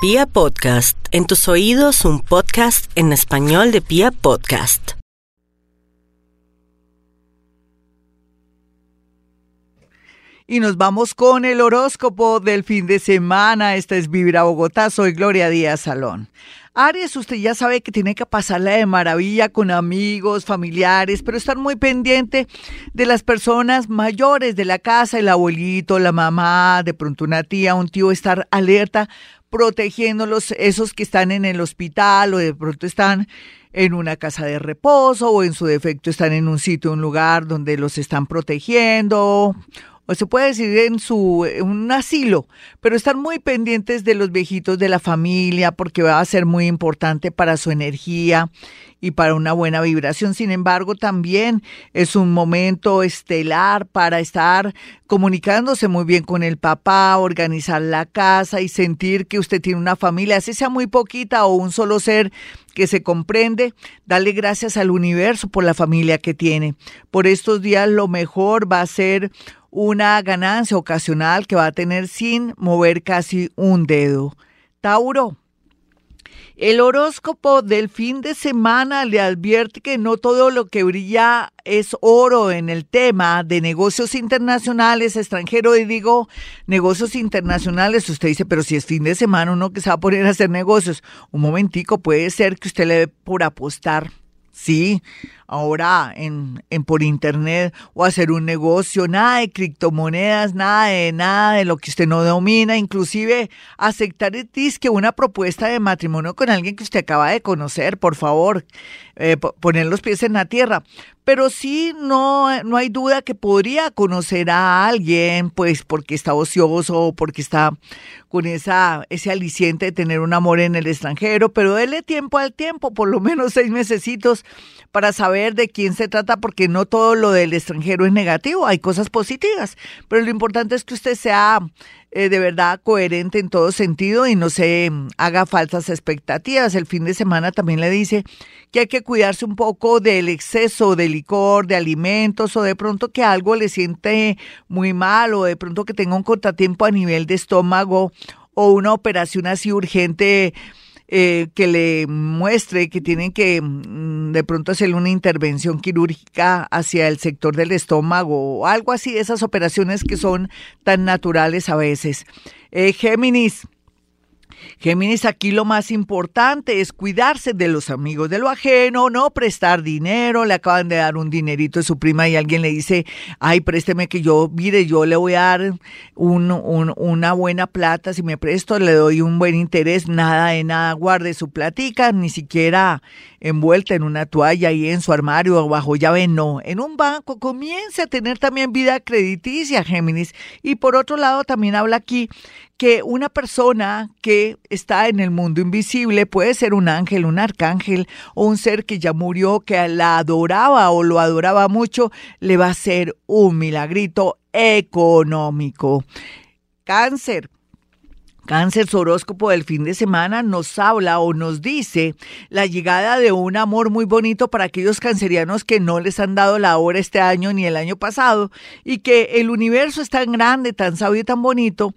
Pia Podcast, en tus oídos un podcast en español de Pia Podcast. Y nos vamos con el horóscopo del fin de semana. Esta es Vibra Bogotá. Soy Gloria Díaz Salón. Aries, usted ya sabe que tiene que pasarla de maravilla con amigos, familiares, pero estar muy pendiente de las personas mayores de la casa, el abuelito, la mamá, de pronto una tía, un tío, estar alerta protegiéndolos, esos que están en el hospital o de pronto están en una casa de reposo o en su defecto están en un sitio, un lugar donde los están protegiendo o se puede decir en su un asilo, pero están muy pendientes de los viejitos de la familia porque va a ser muy importante para su energía y para una buena vibración. Sin embargo, también es un momento estelar para estar comunicándose muy bien con el papá, organizar la casa y sentir que usted tiene una familia, así sea muy poquita o un solo ser que se comprende, dale gracias al universo por la familia que tiene. Por estos días lo mejor va a ser una ganancia ocasional que va a tener sin mover casi un dedo. Tauro. El horóscopo del fin de semana le advierte que no todo lo que brilla es oro en el tema de negocios internacionales, extranjero, y digo negocios internacionales, usted dice, pero si es fin de semana uno que se va a poner a hacer negocios, un momentico, puede ser que usted le dé por apostar, sí, ahora en, en, por internet o hacer un negocio, nada de criptomonedas, nada de nada de lo que usted no domina, inclusive aceptar que una propuesta de matrimonio con alguien que usted acaba de conocer, por favor, eh, poner los pies en la tierra. Pero sí, no, no hay duda que podría conocer a alguien, pues porque está ocioso o porque está con esa, ese aliciente de tener un amor en el extranjero, pero déle tiempo al tiempo, por lo menos seis mesecitos, para saber de quién se trata, porque no todo lo del extranjero es negativo, hay cosas positivas, pero lo importante es que usted sea eh, de verdad coherente en todo sentido y no se mm, haga falsas expectativas. El fin de semana también le dice que hay que cuidarse un poco del exceso de licor, de alimentos o de pronto que algo le siente muy mal o de pronto que tenga un contratiempo a nivel de estómago o una operación así urgente eh, que le muestre que tienen que mm, de pronto hacer una intervención quirúrgica hacia el sector del estómago o algo así, esas operaciones que son tan naturales a veces. Eh, Géminis, Géminis, aquí lo más importante es cuidarse de los amigos de lo ajeno, no prestar dinero, le acaban de dar un dinerito de su prima y alguien le dice, ay, présteme que yo, mire, yo le voy a dar un, una buena plata, si me presto le doy un buen interés, nada de nada, guarde su platica, ni siquiera envuelta en una toalla y en su armario o bajo llave, no, en un banco, comience a tener también vida crediticia, Géminis. Y por otro lado, también habla aquí que una persona que está en el mundo invisible puede ser un ángel, un arcángel o un ser que ya murió, que la adoraba o lo adoraba mucho, le va a ser un milagrito económico. Cáncer. Cáncer, su horóscopo del fin de semana nos habla o nos dice la llegada de un amor muy bonito para aquellos cancerianos que no les han dado la hora este año ni el año pasado y que el universo es tan grande, tan sabio y tan bonito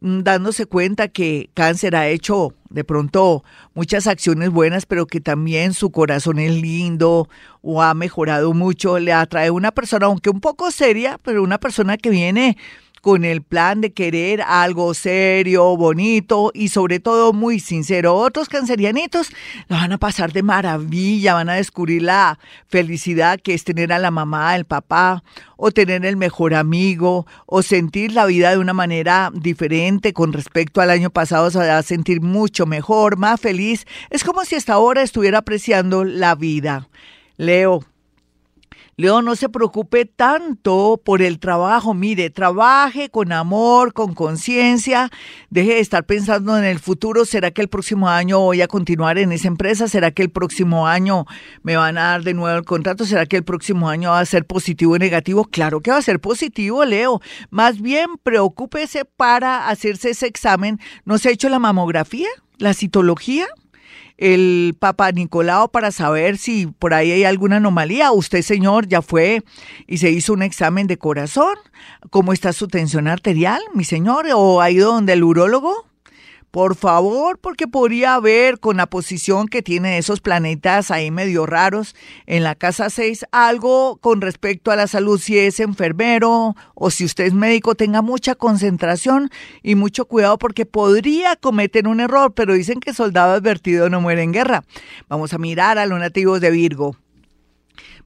dándose cuenta que cáncer ha hecho de pronto muchas acciones buenas, pero que también su corazón es lindo o ha mejorado mucho, le atrae una persona, aunque un poco seria, pero una persona que viene con el plan de querer algo serio, bonito y sobre todo muy sincero. Otros cancerianitos lo van a pasar de maravilla, van a descubrir la felicidad que es tener a la mamá, el papá, o tener el mejor amigo, o sentir la vida de una manera diferente con respecto al año pasado, se va a sentir mucho mejor, más feliz. Es como si hasta ahora estuviera apreciando la vida. Leo, Leo, no se preocupe tanto por el trabajo. Mire, trabaje con amor, con conciencia. Deje de estar pensando en el futuro. ¿Será que el próximo año voy a continuar en esa empresa? ¿Será que el próximo año me van a dar de nuevo el contrato? ¿Será que el próximo año va a ser positivo o negativo? Claro que va a ser positivo, Leo. Más bien, preocúpese para hacerse ese examen. ¿No se ha hecho la mamografía? ¿La citología? El Papa Nicolau para saber si por ahí hay alguna anomalía. Usted, señor, ya fue y se hizo un examen de corazón. ¿Cómo está su tensión arterial, mi señor? ¿O ha ido donde el urólogo? Por favor, porque podría haber con la posición que tiene esos planetas ahí medio raros en la casa 6 algo con respecto a la salud, si es enfermero o si usted es médico, tenga mucha concentración y mucho cuidado porque podría cometer un error, pero dicen que soldado advertido no muere en guerra. Vamos a mirar a los nativos de Virgo.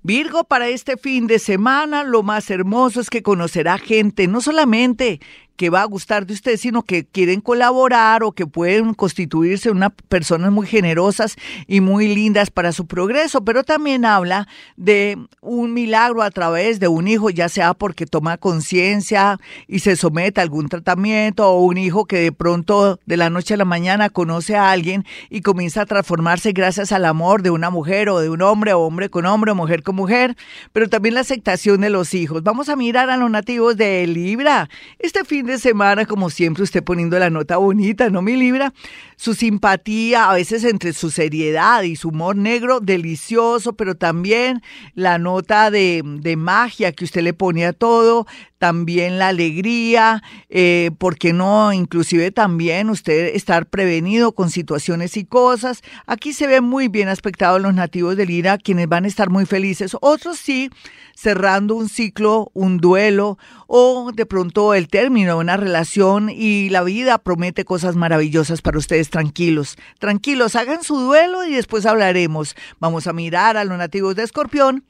Virgo, para este fin de semana lo más hermoso es que conocerá gente, no solamente que va a gustar de ustedes, sino que quieren colaborar o que pueden constituirse unas personas muy generosas y muy lindas para su progreso, pero también habla de un milagro a través de un hijo, ya sea porque toma conciencia y se somete a algún tratamiento, o un hijo que de pronto de la noche a la mañana conoce a alguien y comienza a transformarse gracias al amor de una mujer o de un hombre, o hombre con hombre, o mujer con mujer, pero también la aceptación de los hijos. Vamos a mirar a los nativos de Libra. Este fin de semana, como siempre, usted poniendo la nota bonita, ¿no, mi Libra? Su simpatía, a veces entre su seriedad y su humor negro, delicioso, pero también la nota de, de magia que usted le pone a todo, también la alegría, eh, ¿por qué no? Inclusive también usted estar prevenido con situaciones y cosas. Aquí se ve muy bien aspectados los nativos del IRA, quienes van a estar muy felices. Otros sí, cerrando un ciclo, un duelo o de pronto el término una relación y la vida promete cosas maravillosas para ustedes. Tranquilos, tranquilos, hagan su duelo y después hablaremos. Vamos a mirar a los nativos de Escorpión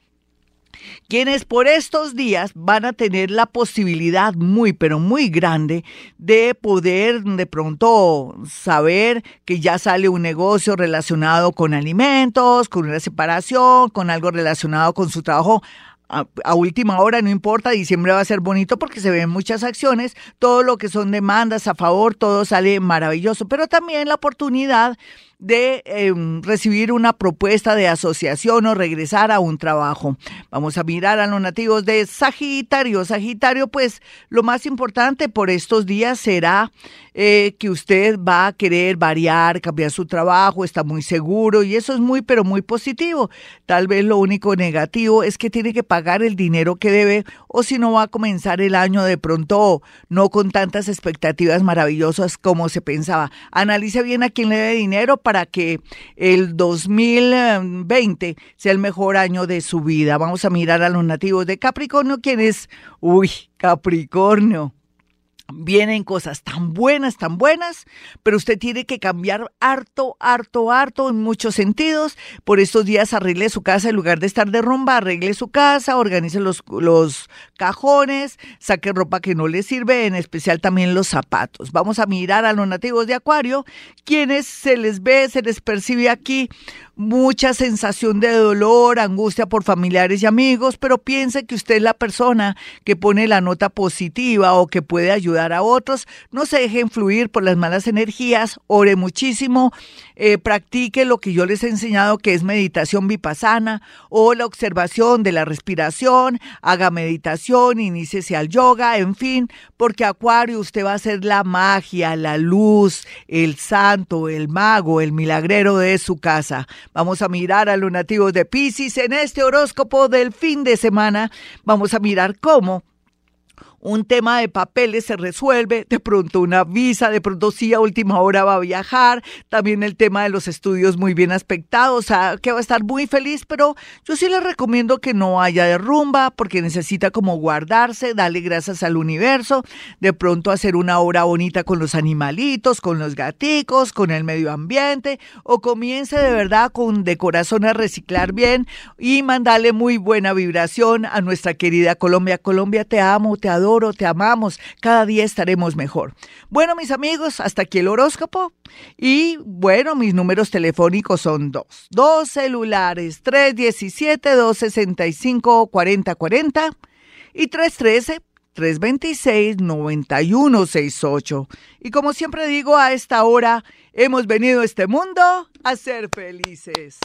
quienes por estos días van a tener la posibilidad muy, pero muy grande de poder de pronto saber que ya sale un negocio relacionado con alimentos, con una separación, con algo relacionado con su trabajo a, última hora, no importa, diciembre va a ser bonito porque se ven muchas acciones, todo lo que son demandas a favor, todo sale maravilloso, pero también la oportunidad de em, recibir una propuesta de asociación o regresar a un trabajo. Vamos a mirar a los nativos de Sagitario. Sagitario, pues lo más importante por estos días será eh, que usted va a querer variar, cambiar su trabajo, está muy seguro y eso es muy, pero muy positivo. Tal vez lo único negativo es que tiene que pagar el dinero que debe o si no va a comenzar el año de pronto no con tantas expectativas maravillosas como se pensaba. Analice bien a quién le debe dinero para para que el 2020 sea el mejor año de su vida. Vamos a mirar a los nativos de Capricornio, quienes, uy, Capricornio, vienen cosas tan buenas, tan buenas, pero usted tiene que cambiar harto, harto, harto en muchos sentidos. Por estos días arregle su casa en lugar de estar de rumba, arregle su casa, organice los, los cajones, saque ropa que no le sirve, en especial también los zapatos. Vamos a mirar a los nativos de Acuario, quienes se les ve, se les percibe aquí mucha sensación de dolor, angustia por familiares y amigos, pero piense que usted es la persona que pone la nota positiva o que puede ayudar a otros. No se deje influir por las malas energías, ore muchísimo, eh, practique lo que yo les he enseñado que es meditación vipassana o la observación de la respiración, haga meditación, iníciese al yoga, en fin, porque Acuario usted va a ser la magia, la luz, el santo, el mago, el milagrero de su casa. Vamos a mirar a los nativos de Pisces en este horóscopo del fin de semana. Vamos a mirar cómo un tema de papeles se resuelve, de pronto una visa, de pronto sí a última hora va a viajar, también el tema de los estudios muy bien aspectados, o sea, que va a estar muy feliz, pero yo sí le recomiendo que no haya derrumba porque necesita como guardarse, darle gracias al universo, de pronto hacer una obra bonita con los animalitos, con los gaticos, con el medio ambiente, o comience de verdad con de corazón a reciclar bien y mandarle muy buena vibración a nuestra querida Colombia. Colombia, te amo, te adoro te amamos, cada día estaremos mejor. Bueno, mis amigos, hasta aquí el horóscopo. Y bueno, mis números telefónicos son dos. Dos celulares, 317-265-4040 y 313. 326-9168. Y como siempre digo, a esta hora hemos venido a este mundo a ser felices.